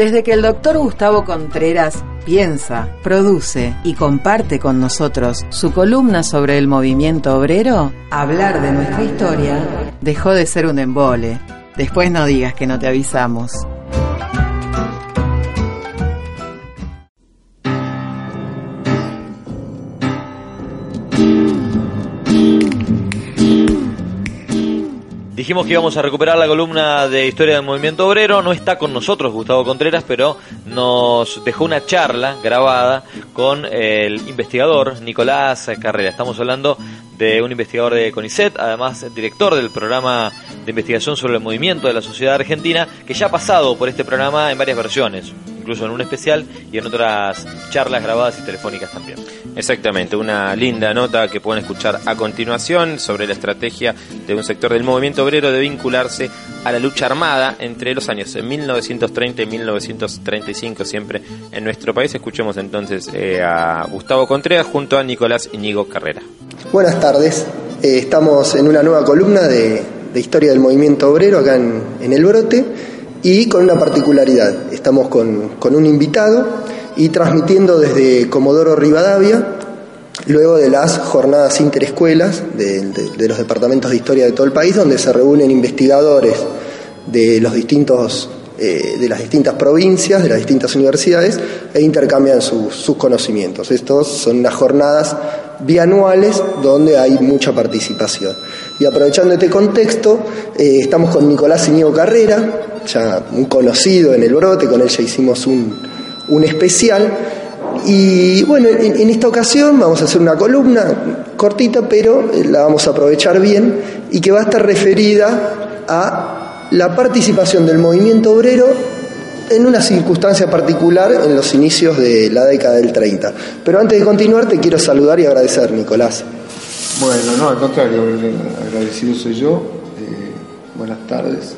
Desde que el doctor Gustavo Contreras piensa, produce y comparte con nosotros su columna sobre el movimiento obrero, hablar de nuestra historia dejó de ser un embole. Después no digas que no te avisamos. Dijimos que íbamos a recuperar la columna de historia del movimiento obrero. No está con nosotros Gustavo Contreras, pero nos dejó una charla grabada con el investigador Nicolás Carrera. Estamos hablando de un investigador de CONICET, además director del programa de investigación sobre el movimiento de la sociedad argentina, que ya ha pasado por este programa en varias versiones, incluso en un especial y en otras charlas grabadas y telefónicas también. Exactamente, una linda nota que pueden escuchar a continuación sobre la estrategia de un sector del movimiento obrero de vincularse a la lucha armada entre los años 1930 y 1935 siempre en nuestro país. Escuchemos entonces eh, a Gustavo Contreras junto a Nicolás Iñigo Carrera. Buenas tardes, eh, estamos en una nueva columna de, historia del movimiento obrero acá en, El Brote y con una particularidad, estamos con, un invitado y transmitiendo desde Comodoro Rivadavia, luego de las jornadas interescuelas de, los departamentos de historia de todo el país, donde se reúnen investigadores de los distintos eh, de las distintas provincias, de las distintas universidades, e intercambian sus conocimientos. Estos son unas jornadas bianuales donde hay mucha participación. Y aprovechando este contexto, eh, estamos con Nicolás Iñigo Carrera, ya un conocido en el brote, con él ya hicimos un, un especial. Y bueno, en, esta ocasión vamos a hacer una columna cortita, pero eh, la vamos a aprovechar bien y que va a estar referida a la participación del movimiento obrero en una circunstancia particular en los inicios de la década del 30. Pero antes de continuar te quiero saludar y agradecer, Nicolás. Bueno, no, al contrario, agradecido soy yo. Eh, buenas tardes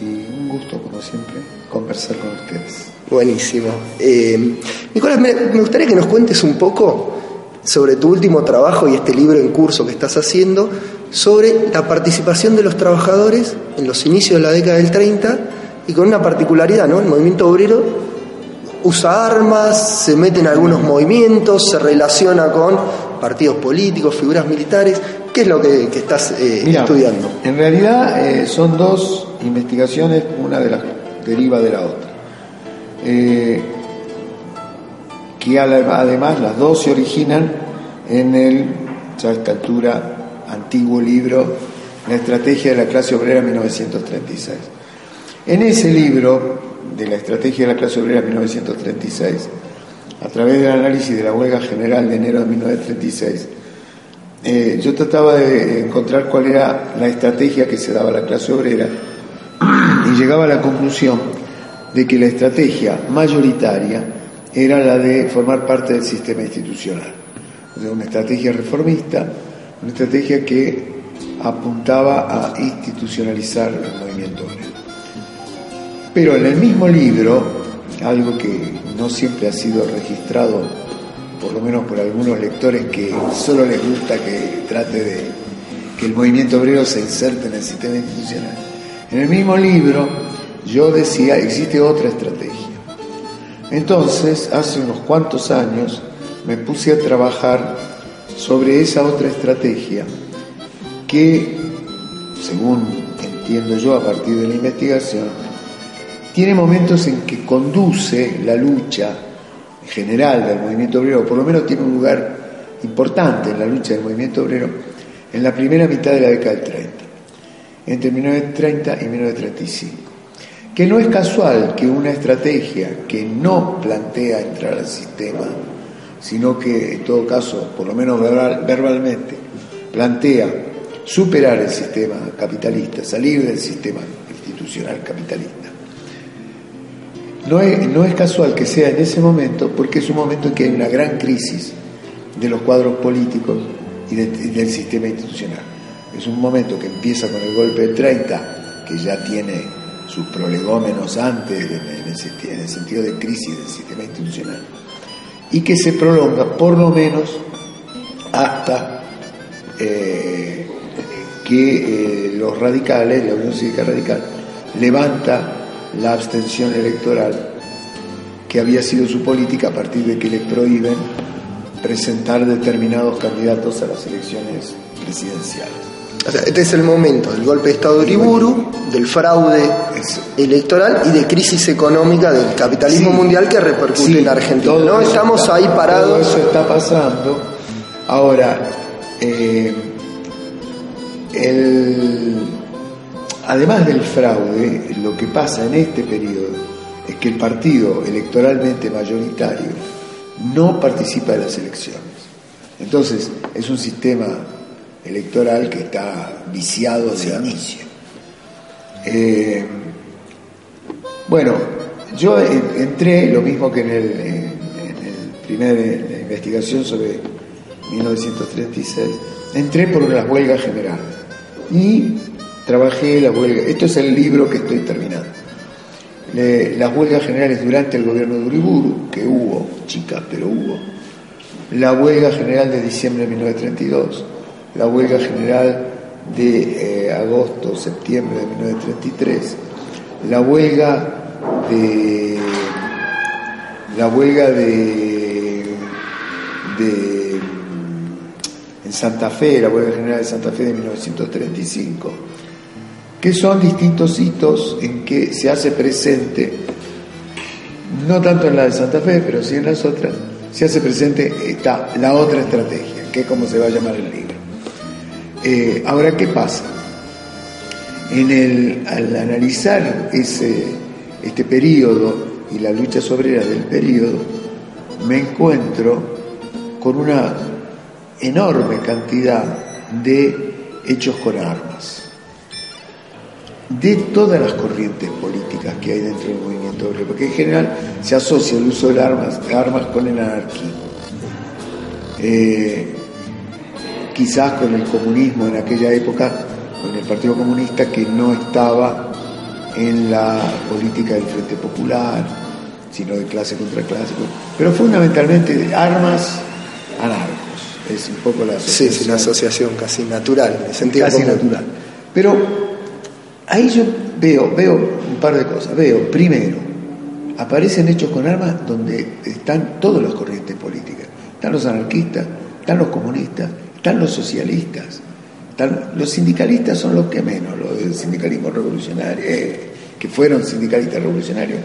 y un gusto, como siempre, conversar con ustedes. Buenísimo. Eh, Nicolás, me, me gustaría que nos cuentes un poco sobre tu último trabajo y este libro en curso que estás haciendo, sobre la participación de los trabajadores en los inicios de la década del 30 y con una particularidad, ¿no? El movimiento obrero usa armas, se mete en algunos movimientos, se relaciona con partidos políticos, figuras militares. ¿Qué es lo que, estás eh, estudiando? En realidad eh, son dos investigaciones, una de las deriva de la otra. Eh, que además las dos se originan en el, ya a esta altura, antiguo libro La estrategia de la clase obrera 1936. En ese libro de la estrategia de la clase obrera 1936, a través del análisis de la huelga general de enero de 1936, eh, yo trataba de encontrar cuál era la estrategia que se daba a la clase obrera y llegaba a la conclusión de que la estrategia mayoritaria era la de formar parte del sistema institucional. O una estrategia reformista, una estrategia que apuntaba a institucionalizar el movimiento obrero. Pero en el mismo libro, algo que no siempre ha sido registrado, por lo menos por algunos lectores que solo les gusta que trate de que el movimiento obrero se inserte en el sistema institucional. En el mismo libro yo decía, existe otra estrategia. Entonces, hace unos cuantos años, me puse a trabajar sobre esa otra estrategia que, según entiendo yo a partir de la investigación, tiene momentos en que conduce la lucha general del movimiento obrero, por lo menos tiene un lugar importante en la lucha del movimiento obrero, en la primera mitad de la década del 30, entre 1930 y 1935. Que no es casual que una estrategia que no plantea entrar al sistema, sino que en todo caso, por lo menos verbalmente, plantea superar el sistema capitalista, salir del sistema institucional capitalista no es, casual que sea en ese momento, porque es un momento en que hay una gran crisis de los cuadros políticos y, del sistema institucional. Es un momento que empieza con el golpe de 30, que ya tiene sus prolegómenos antes en el, sentido de crisis del sistema institucional, y que se prolonga por lo menos hasta eh, que eh, los radicales, la Unión Cívica Radical, levanta la abstención electoral que había sido su política a partir de que le prohíben presentar determinados candidatos a las elecciones presidenciales. O sea, este es el momento del golpe de Estado de Uriburu, del fraude Eso. electoral y de crisis económica del capitalismo Sí. mundial que repercute Sí, en Argentina. todo ¿no? Estamos está- ahí Todo parados. eso está pasando. Ahora, eh, el- además del fraude, lo que pasa en este periodo es que el partido electoralmente mayoritario no participa de las elecciones. Entonces, es un sistema electoral que está viciado de inicio. Eh, bueno, yo en- entré, lo mismo que en el, en, el primer en la investigación sobre 1936, entré por las huelgas generales y trabajé la huelga. Esto es el libro que estoy terminando. Le- las huelgas generales durante el gobierno de Uriburu, que hubo, chicas, pero hubo. La huelga general de diciembre de 1932, la huelga general de eh, agosto, septiembre de 1933, la huelga de la huelga de, de en Santa Fe, la huelga general de Santa Fe de 1935, que son distintos hitos en que se hace presente, no tanto en la de Santa Fe, pero sí en las otras, se hace presente está la otra estrategia, que es como se va a llamar el libro. Eh, ahora, ¿qué pasa? En el, al analizar ese, este periodo y la lucha obrera del periodo, me encuentro con una enorme cantidad de hechos con armas, de todas las corrientes políticas que hay dentro del movimiento obrero, porque en general se asocia el uso de armas, armas con el anarquismo. Eh, quizás con el comunismo en aquella época, con el Partido Comunista que no estaba en la política del Frente Popular, sino de clase contra clase, pero fundamentalmente de armas anarcos, es un poco la asociación sí, una asociación casi natural, en sentido casi común. natural. Pero ahí yo veo, veo un par de cosas. Veo, primero, aparecen hechos con armas donde están todas las corrientes políticas. Están los anarquistas, están los comunistas, están los socialistas. están- los sindicalistas son los que menos, los del sindicalismo revolucionario, eh, que fueron sindicalistas revolucionarios.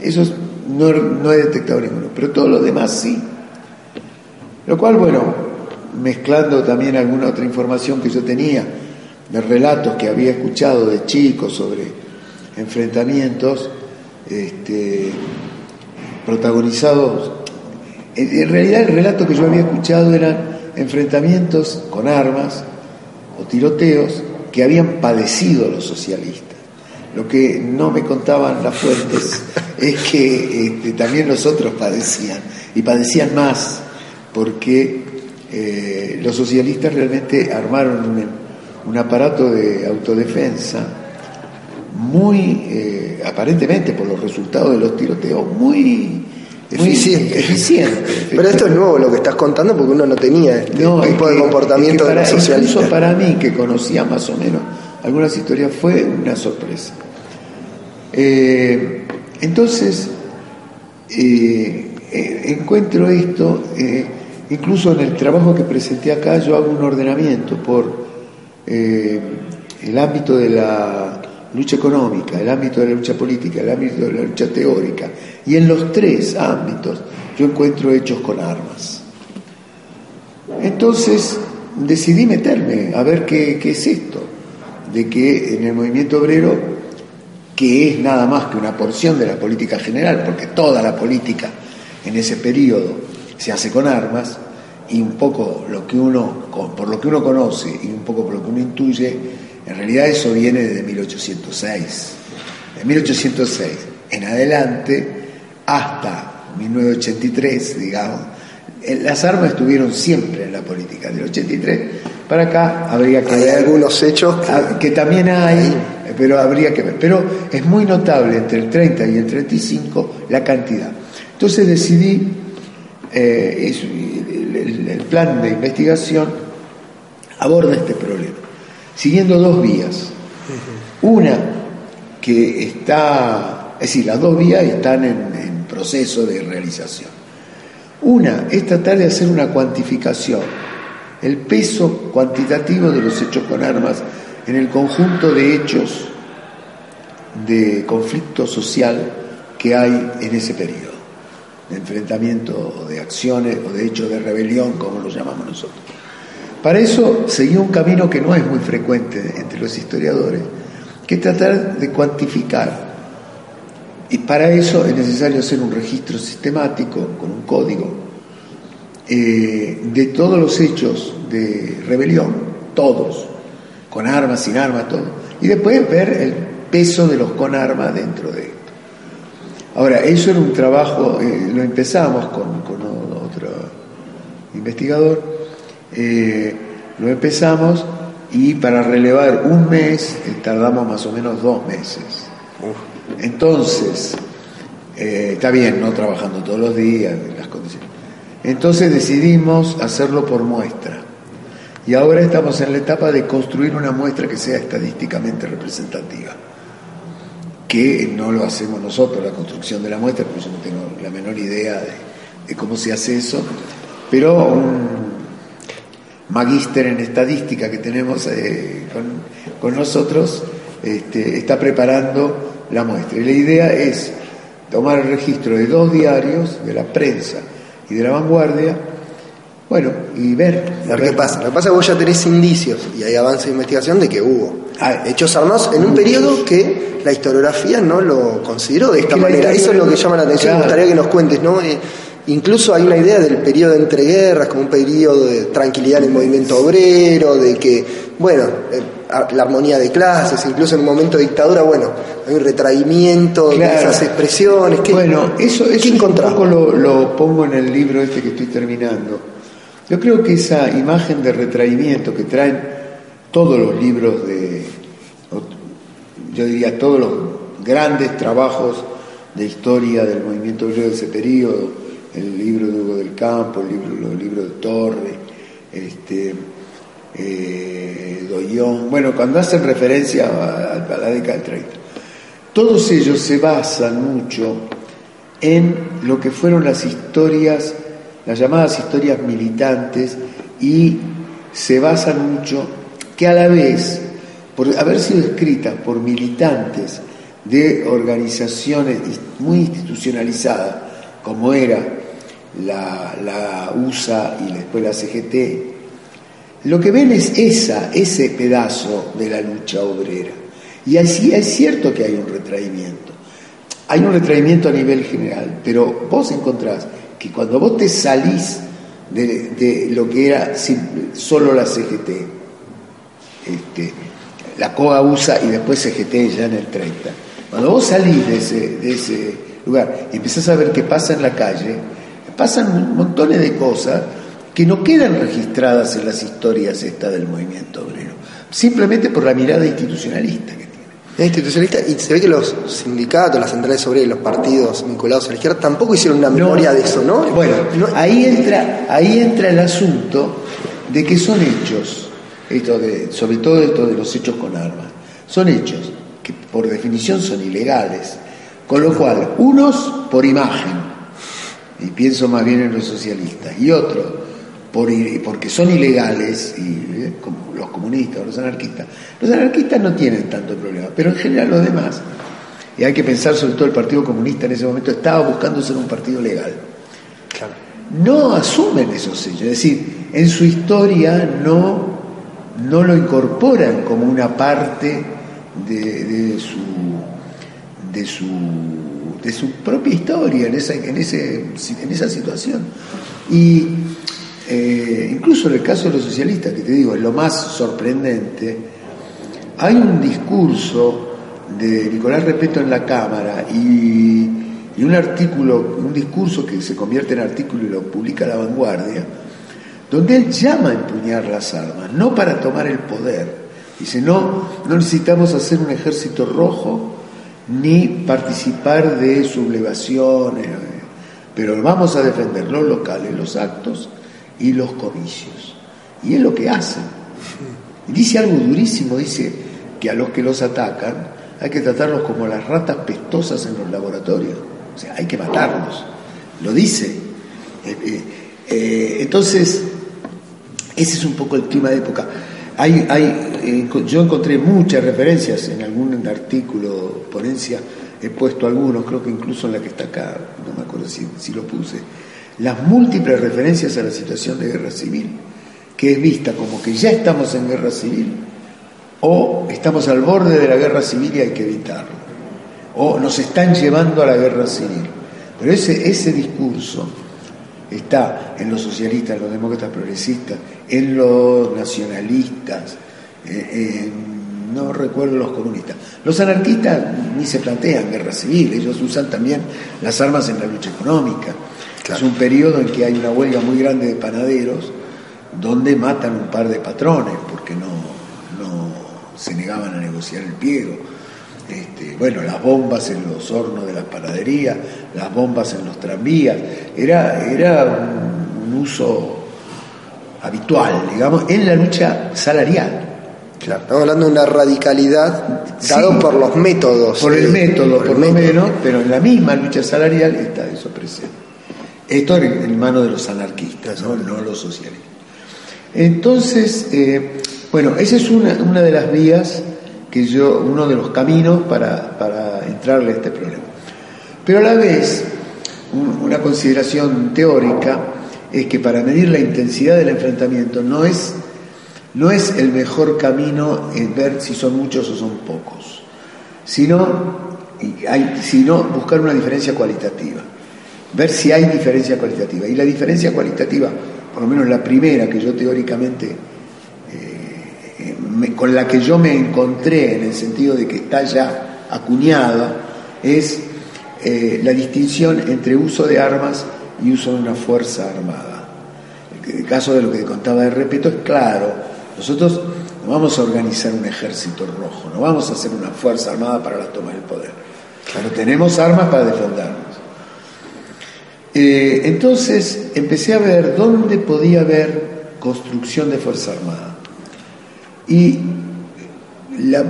Esos no, he detectado ninguno, pero todos los demás sí. Lo cual, bueno, mezclando también alguna otra información que yo tenía de relatos que había escuchado de chicos sobre enfrentamientos este, protagonizados. En, realidad el relato que yo había escuchado eran enfrentamientos con armas o tiroteos que habían padecido los socialistas. Lo que no me contaban las fuentes es que este, también los otros padecían, y padecían más, porque eh, los socialistas realmente armaron un, un aparato de autodefensa muy, eh, aparentemente por los resultados de los tiroteos, muy muy Eficiente. eficiente. Pero esto es nuevo lo que estás contando porque uno no tenía este No, es tipo de comportamiento es que de los socialistas. Incluso para mí, que conocía más o menos algunas historias, fue una sorpresa. Eh, entonces, eh, eh, encuentro esto, eh, incluso en el trabajo que presenté acá, yo hago un ordenamiento por el ámbito de la lucha económica, el ámbito de la lucha política, el ámbito de la lucha teórica, y en los tres ámbitos yo encuentro hechos con armas. Entonces decidí meterme a ver qué, es esto, de que en el movimiento obrero, que es nada más que una porción de la política general, porque toda la política en ese periodo se hace con armas, y un poco lo que uno, por lo que uno conoce y un poco por lo que uno intuye, en realidad eso viene desde 1806. De 1806 en adelante hasta 1983, digamos, eh, las armas estuvieron siempre en la política. Del 83 para acá habría que Hay ver algunos hechos que- Ah, que también hay, pero habría que ver. Pero es muy notable entre el 30 y el 35 la cantidad. Entonces decidí, eh, es- el, el- plan de investigación aborda este problema, siguiendo dos vías. Una que está, es decir, las dos vías están en proceso de realización. Una es tratar de hacer una cuantificación, el peso cuantitativo de los hechos con armas en el conjunto de hechos de conflicto social que hay en ese periodo, de enfrentamiento o de acciones o de hechos de rebelión, como lo llamamos nosotros. Para eso seguí un camino que no es muy frecuente entre los historiadores, que es tratar de cuantificar. Y para eso es necesario hacer un registro sistemático, con un código, eh, de todos los hechos de rebelión, todos, con armas, sin armas, todo. Y después ver el peso de los con armas dentro de esto. Ahora, eso era un trabajo, eh, lo empezamos con, otro investigador, eh, lo empezamos y para relevar un mes tardamos más o menos dos meses. Entonces, está bien, no trabajando todos los días, las condiciones. Entonces decidimos hacerlo por muestra. Y ahora estamos en la etapa de construir una muestra que sea estadísticamente representativa que no lo hacemos nosotros, la construcción de la muestra, porque yo no tengo la menor idea de, cómo se hace eso, pero un magíster en estadística que tenemos eh, con, nosotros este, está preparando la muestra. Y la idea es tomar el registro de dos diarios, de la prensa y de la vanguardia, bueno, y ver. Lo que pasa, lo que pasa es que vos ya tenés indicios y hay avance de investigación de que hubo ah, hechos armados en un periodo que la historiografía no lo consideró de esta manera. Eso es lo que llama la atención, me gustaría que nos cuentes, ¿no? Eh, incluso hay una idea del periodo entre guerras como un periodo de tranquilidad en el movimiento obrero, de que, bueno, eh, la armonía de clases, incluso en un momento de dictadura, bueno, hay un retraimiento de esas expresiones. bueno, eso, eso un poco lo, lo pongo en el libro este que estoy terminando. Yo creo que esa imagen de retraimiento que traen todos los libros de, yo diría todos los grandes trabajos de historia del movimiento obrero de ese periodo, el libro de Hugo del Campo, el libro, los libros de Torre, este, eh, Doyón, bueno, cuando hacen referencia a, a la década del 30, todos ellos se basan mucho en lo que fueron las historias las llamadas historias militantes y se basan mucho que a la vez, por haber sido escritas por militantes de organizaciones muy institucionalizadas, como era la, USA y después la CGT, lo que ven es esa, ese pedazo de la lucha obrera. Y así es cierto que hay un retraimiento. Hay un retraimiento a nivel general, pero vos encontrás que cuando vos te salís de, lo que era solo la CGT, este, la COA USA y después CGT ya en el 30, cuando vos salís de ese, de ese lugar y empezás a ver qué pasa en la calle, pasan montones de cosas que no quedan registradas en las historias estas del movimiento obrero, simplemente por la mirada institucionalista que es institucionalista y se ve que los sindicatos, las centrales sobre los partidos vinculados a la izquierda tampoco hicieron una memoria de eso, ¿no? Bueno, ahí entra, ahí entra el asunto de que son hechos, esto de, sobre todo esto de los hechos con armas, son hechos que por definición son ilegales, con lo cual unos por imagen, y pienso más bien en los socialistas, y otros por, porque son ilegales, y, eh, como los comunistas o los anarquistas. Los anarquistas no tienen tanto problema, pero en general los demás, y hay que pensar sobre todo el Partido Comunista en ese momento, estaba buscando ser un partido legal. No asumen esos sellos, es decir, en su historia no, no lo incorporan como una parte de, su, de, su, de su propia historia en esa, en, ese, en esa situación. Y eh, incluso en el caso de los socialistas, que te digo, es lo más sorprendente, hay un discurso de Nicolás Repeto en la Cámara y, un artículo, un discurso que se convierte en artículo y lo publica La Vanguardia, donde él llama a empuñar las armas, no para tomar el poder. Dice, no, no necesitamos hacer un ejército rojo ni participar de sublevaciones, pero vamos a defender los locales, los actos y los comicios. Y es lo que hacen. Y dice algo durísimo, dice que a los que los atacan hay que tratarlos como las ratas pestosas en los laboratorios. O sea, hay que matarlos. Lo dice. Eh, eh, eh, entonces, ese es un poco el clima de época. Hay, hay, yo encontré muchas referencias en algún artículo, ponencia, he puesto algunos, creo que incluso en la que está acá, no me acuerdo si, si lo puse, las múltiples referencias a la situación de guerra civil, que es vista como que ya estamos en guerra civil o estamos al borde de la guerra civil y hay que evitarlo, o nos están llevando a la guerra civil. Pero ese, ese discurso está en los socialistas, en los demócratas progresistas, en los nacionalistas, eh, no recuerdo los comunistas. Los anarquistas ni se plantean guerra civil, ellos usan también las armas en la lucha económica. Es un periodo en que hay una huelga muy grande de panaderos donde matan un par de patrones porque no, no se negaban a negociar el pliego. Este, bueno, las bombas en los hornos de la panadería, las bombas en los tranvías, era, era un, uso habitual, digamos, en la lucha salarial. Claro, estamos hablando de una radicalidad dado por los métodos. Por el método, por, lo menos, pero en la misma lucha salarial está eso presente. Esto en, manos de los anarquistas, ¿no? los socialistas. Entonces, eh, bueno, esa es una, una de las vías que yo, uno de los caminos para, para entrarle a este problema. Pero a la vez, una consideración teórica es que para medir la intensidad del enfrentamiento no es, no es el mejor camino en ver si son muchos o son pocos, sino, hay, sino buscar una diferencia cualitativa, ver si hay diferencia cualitativa. Y la diferencia cualitativa, por lo menos la primera que yo teóricamente con la que yo me encontré en el sentido de que está ya acuñada es eh, la distinción entre uso de armas y uso de una fuerza armada. El caso de lo que contaba de Repeto es claro, nosotros no vamos a organizar un ejército rojo, no vamos a hacer una fuerza armada para la toma del poder, pero tenemos armas para defendernos. Eh, entonces empecé a ver dónde podía haber construcción de fuerza armada. Y la,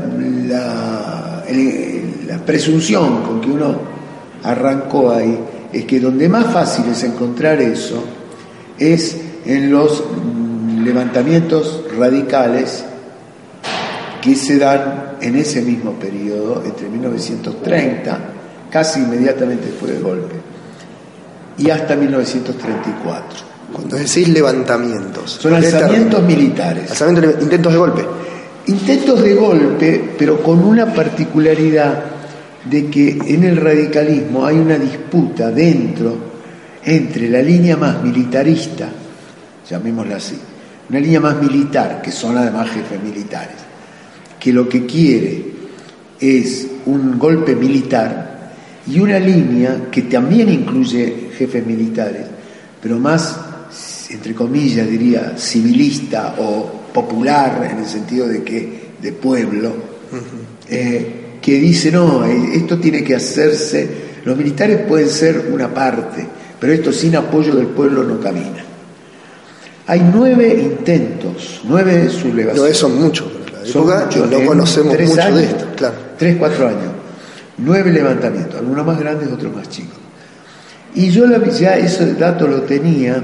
presunción con que uno arrancó ahí es que donde más fácil es encontrar eso es en los levantamientos radicales que se dan en ese mismo periodo, entre 1930, casi inmediatamente después del golpe, y hasta 1934. Cuando decís levantamientos. Son alzamientos militares. intentos de golpe. Intentos de golpe, pero con una particularidad de que en el radicalismo hay una disputa dentro entre la línea más militarista, llamémosla así, una línea más militar, que son además jefes militares, que lo que quiere es un golpe militar, y una línea que también incluye jefes militares, pero más entre comillas diría, civilista o popular, en el sentido de que de pueblo, eh, que dice, no, eh, esto tiene que hacerse, los militares pueden ser una parte, pero esto sin apoyo del pueblo no camina. Hay nueve intentos, nueve sublevaciones. No, son muchos, son muchos, no conocemos mucho de esto, claro. Tres, cuatro años. Nueve levantamientos, algunos más grandes, otros más chicos. Y yo ya ese dato lo tenía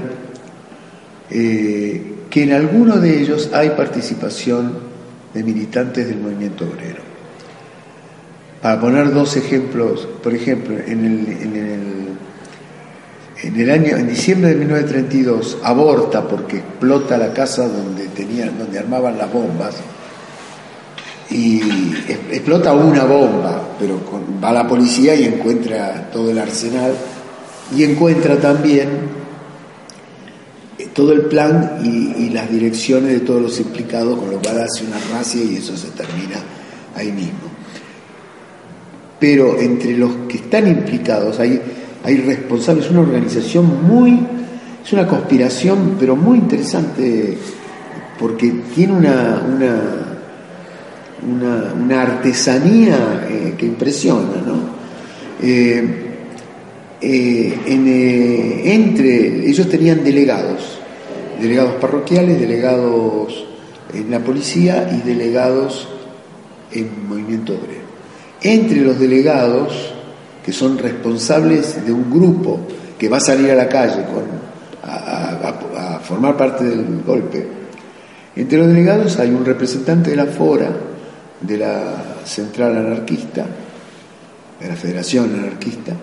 eh, que en alguno de ellos hay participación de militantes del movimiento obrero. Para poner dos ejemplos, por ejemplo, en el, en el, en el año, en diciembre de 1932, aborta porque explota la casa donde tenían, donde armaban las bombas, y explota una bomba, pero va la policía y encuentra todo el arsenal y encuentra también todo el plan y, las direcciones de todos los implicados, con lo cual hace una racia y eso se termina ahí mismo. Pero entre los que están implicados hay, hay responsables, es una organización muy, es una conspiración, pero muy interesante, porque tiene una, una, una, artesanía eh, que impresiona, ¿no? Eh, eh, entre ellos tenían delegados delegados parroquiales, delegados en la policía y delegados en movimiento obrero. Entre los delegados que son responsables de un grupo que va a salir a la calle con, a, a formar parte del golpe. Entre los delegados hay un representante de la FORA, de la Central Anarquista, de la Federación Anarquista,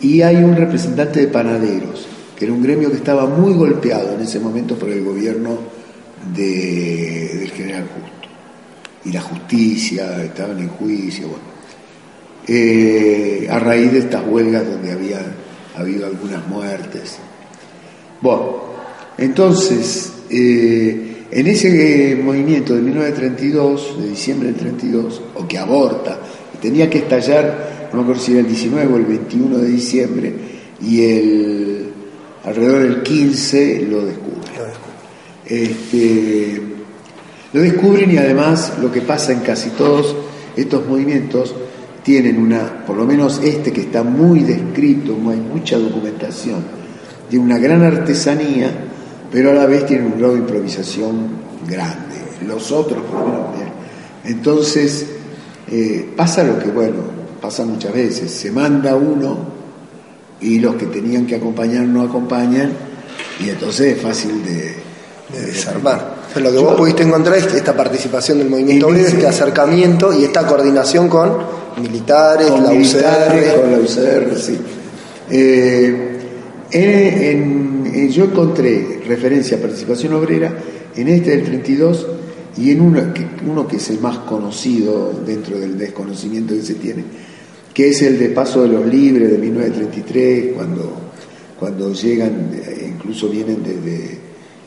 y hay un representante de panaderos, era un gremio que estaba muy golpeado en ese momento por el gobierno del general Justo. Y la justicia, estaban en juicio, bueno. Eh, a raíz de estas huelgas donde había habido algunas muertes. Bueno, entonces, eh, en ese movimiento de 1932, de diciembre del 32, o que aborta, tenía que estallar, no me acuerdo si era el 19 o el 21 de diciembre, y el alrededor del 15 lo descubre. Este, lo descubren y además lo que pasa en casi todos estos movimientos tienen una, por lo menos este que está muy descrito, hay mucha documentación, tiene una gran artesanía, pero a la vez tiene un grado de improvisación grande. Los otros, por lo menos, Entonces, eh, pasa lo que, bueno, pasa muchas veces, se manda uno y los que tenían que acompañar no acompañan y entonces es fácil de, desarmar. lo que vos pudiste encontrar es esta participación del movimiento obrero, este acercamiento y esta coordinación con militares, con la UCR. Con la UCR, sí. Eh, yo encontré referencia a participación obrera en este del 32 y en uno que, uno que es el más conocido dentro del desconocimiento que se tiene, que es el de Paso de los Libres de 1933, cuando, cuando llegan, eh, incluso vienen de,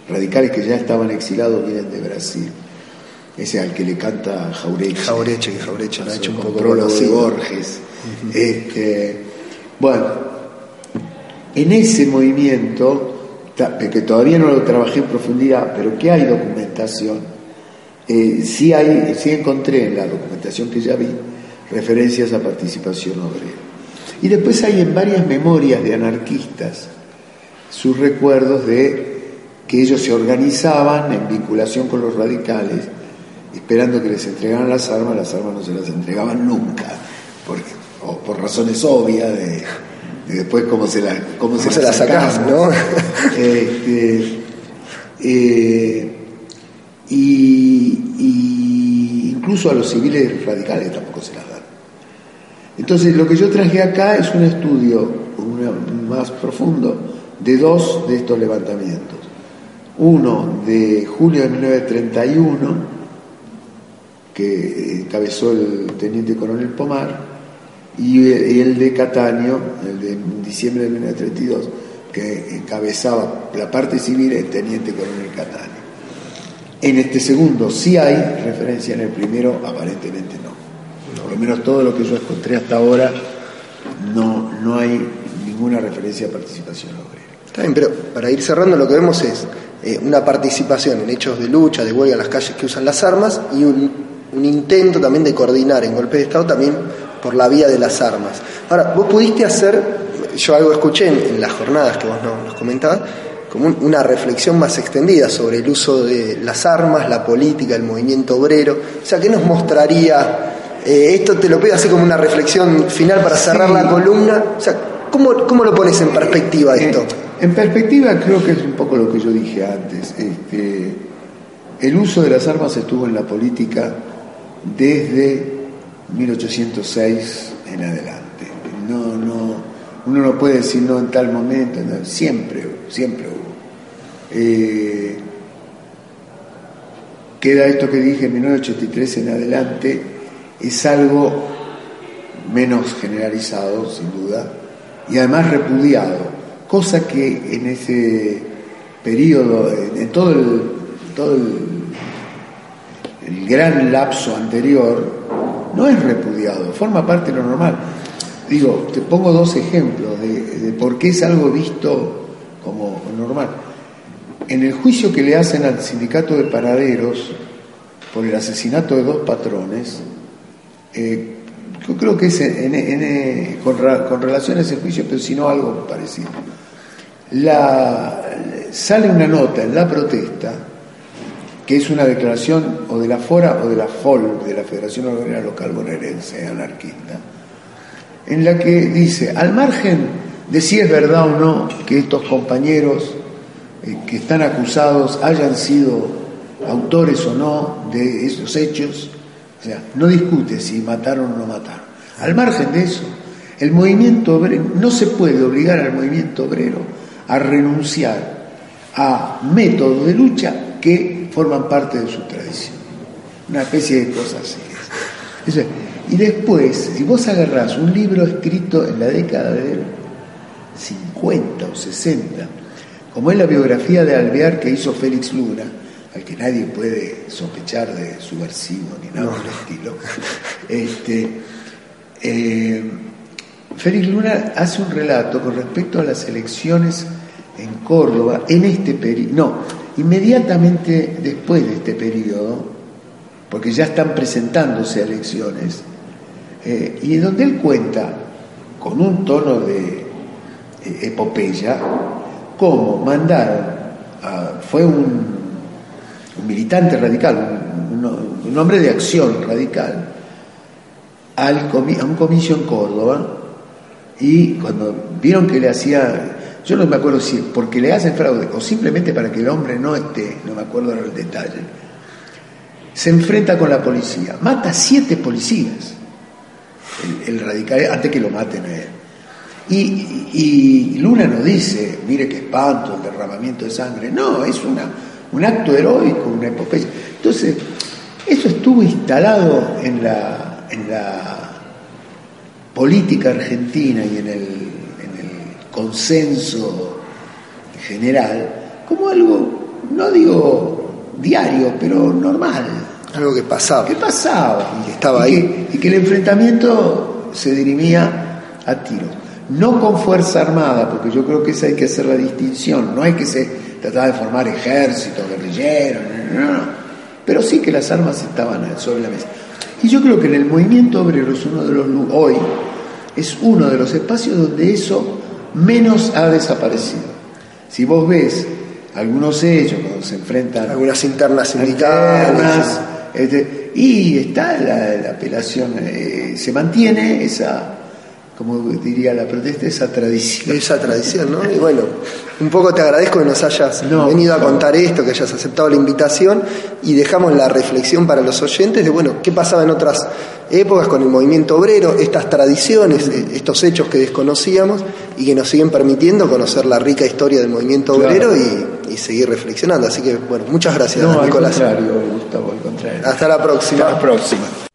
radicales que ya estaban exilados, vienen de Brasil. Ese al que le canta Jaureche. Jaureche, que Jaureche ha hecho un poco de Borges. este, bueno, en ese movimiento, que todavía no lo trabajé en profundidad, pero que hay documentación, eh, sí, hay, sí encontré en la documentación que ya vi, referencias a participación obrera. Y después hay en varias memorias de anarquistas sus recuerdos de que ellos se organizaban en vinculación con los radicales, esperando que les entregaran las armas, las armas no se las entregaban nunca, porque, o por razones obvias de, después cómo se, la, cómo se, las sacas, ¿no? Este, eh, y, incluso a los civiles radicales tampoco se las dan. Entonces, lo que yo traje acá es un estudio más profundo de dos de estos levantamientos. Uno de julio de 1931, que encabezó el teniente coronel Pomar, y el de Cataño, el de diciembre de 1932, que encabezaba la parte civil el teniente coronel Cataño. En este segundo sí hay referencia, en el primero aparentemente no por lo menos todo lo que yo encontré hasta ahora, no, no hay ninguna referencia a participación obrera. Está bien, pero para ir cerrando lo que vemos es eh, una participación en hechos de lucha, de huelga en las calles que usan las armas y un, intento también de coordinar en golpe de Estado también por la vía de las armas. Ahora, vos pudiste hacer, yo algo escuché en, las jornadas que vos nos comentabas, como una reflexión más extendida sobre el uso de las armas, la política, el movimiento obrero. O sea, ¿qué nos mostraría eh, esto te lo pido así como una reflexión final para cerrar la columna. O sea, ¿cómo, lo pones en perspectiva esto? En, perspectiva creo que es un poco lo que yo dije antes. Este, el uso de las armas estuvo en la política desde 1806 en adelante. No, no, uno no puede decir no en tal momento, siempre, siempre hubo. Eh, queda esto que dije en 1983 en adelante es algo menos generalizado, sin duda, y además repudiado, cosa que en ese periodo, en todo el, todo el, gran lapso anterior, no es repudiado, forma parte de lo normal. Digo, te pongo dos ejemplos de, de por qué es algo visto como normal. En el juicio que le hacen al sindicato de paraderos por el asesinato de dos patrones, eh, yo creo que es con, relación a ese juicio, pero si no algo parecido. sale una nota en la protesta, que es una declaración o de la FORA o de la FOL, de la Federación Obrera Local Bonaerense Anarquista, en la que dice, al margen de si es verdad o no que estos compañeros eh, que están acusados hayan sido autores o no de esos hechos, o sea, no discute si mataron o no mataron. Al margen de eso, el movimiento obrero, no se puede obligar al movimiento obrero a renunciar a métodos de lucha que forman parte de su tradición. Una especie de cosas así. y después, si vos agarrás un libro escrito en la década del 50 o 60, como es la biografía de Alvear que hizo Félix Luna, al que nadie puede sospechar de subversivo ni nada por el estilo, este, eh, Félix Luna hace un relato con respecto a las elecciones en Córdoba en este periodo, no, inmediatamente después de este periodo, porque ya están presentándose elecciones, eh, y donde él cuenta, con un tono de eh, epopeya, cómo mandaron, fue un, militante radical, un, hombre de acción radical, al a un comicio en Córdoba, y cuando vieron que le hacía yo no me acuerdo si porque le hacen fraude o simplemente para que el hombre no esté, no me acuerdo el detalle, se enfrenta con la policía, mata siete policías, el, radical, antes que lo maten a él. Y, Luna no dice, mire qué espanto, el derramamiento de sangre, no, es una, un acto heroico, una epopeya. Entonces, eso estuvo instalado en la, en la política argentina y en el consenso general como algo, no digo diario, pero normal. Algo que pasaba. Que pasaba. Y que estaba ahí. y que el enfrentamiento se dirimía a tiros. No con fuerza armada, porque yo creo que esa hay que hacer la distinción. No hay que se trataba de formar ejércitos, guerrilleros, no, no, Pero sí que las armas estaban sobre la mesa. Y yo creo que en el movimiento obrero es uno de los hoy es uno de los espacios donde eso menos ha desaparecido. Si vos ves algunos hechos cuando se enfrentan algunas internas sindicales este, y está la, apelación eh, se mantiene esa como diría la protesta, esa tradición. Esa tradición, ¿no? Y bueno, un poco te agradezco que nos hayas venido a contar esto, que hayas aceptado la invitación y dejamos la reflexión para los oyentes de, bueno, qué pasaba en otras épocas con el movimiento obrero, estas tradiciones, eh, estos hechos que desconocíamos y que nos siguen permitiendo conocer la rica historia del movimiento obrero y, seguir reflexionando. Así que, bueno, muchas gracias, Nicolás. Gustavo, al contrario. Hasta la próxima. Hasta la próxima.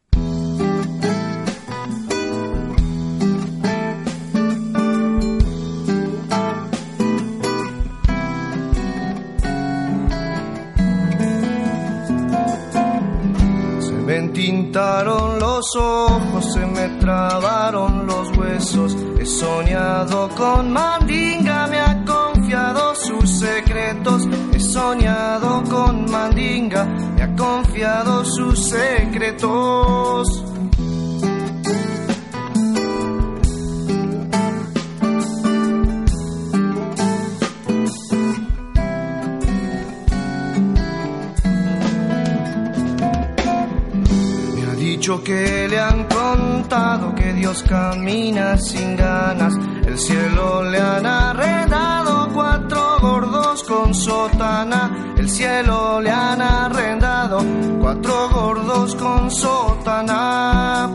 Ojos, se me trabaron los huesos. He soñado con Mandinga, me ha confiado sus secretos. He soñado con Mandinga, me ha confiado sus secretos. Que le han contado que Dios camina sin ganas. El cielo le han arrendado cuatro gordos con sotana. El cielo le han arrendado cuatro gordos con sotana.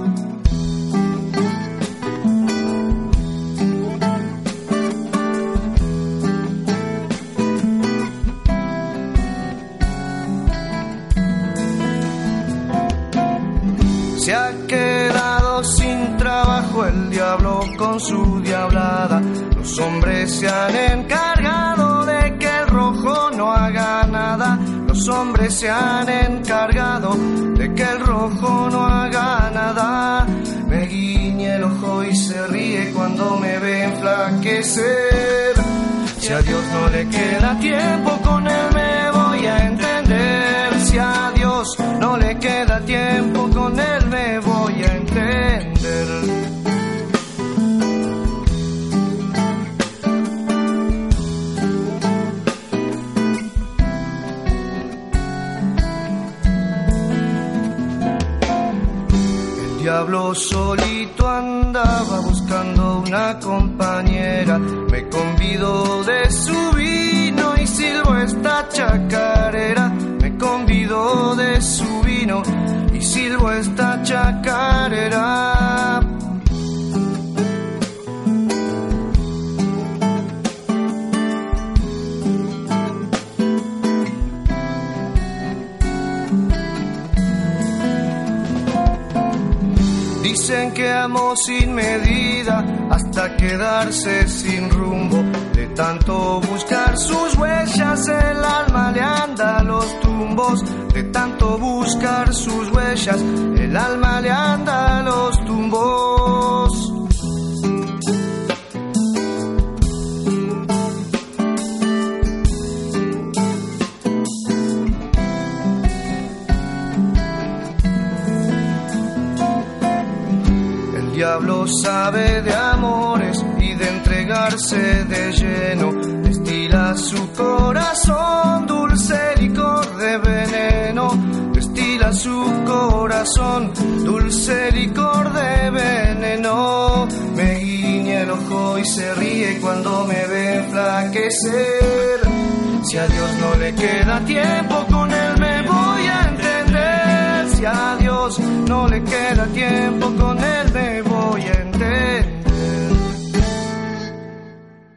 Su diablada. Los hombres se han encargado de que el rojo no haga nada. Los hombres se han encargado de que el rojo no haga nada. Me guiña el ojo y se ríe cuando me ve enflaquecer. Si a Dios no le queda tiempo, Solito anda andaba buscando una compañera, me convidó de su vino y silbo esta chacarera, me convidó de su vino y silbo esta chacarera. Dicen que amo sin medida hasta quedarse sin rumbo. De tanto buscar sus huellas, el alma le anda a los tumbos. De tanto buscar sus huellas, el alma le anda a los tumbos. Diablo sabe de amores y de entregarse de lleno. Destila su corazón dulce licor de veneno. Destila su corazón dulce licor de veneno. Me guiña el ojo y se ríe cuando me ve enflaquecer. Si a Dios no le queda tiempo con él si a Dios no le queda tiempo, con él me voy a.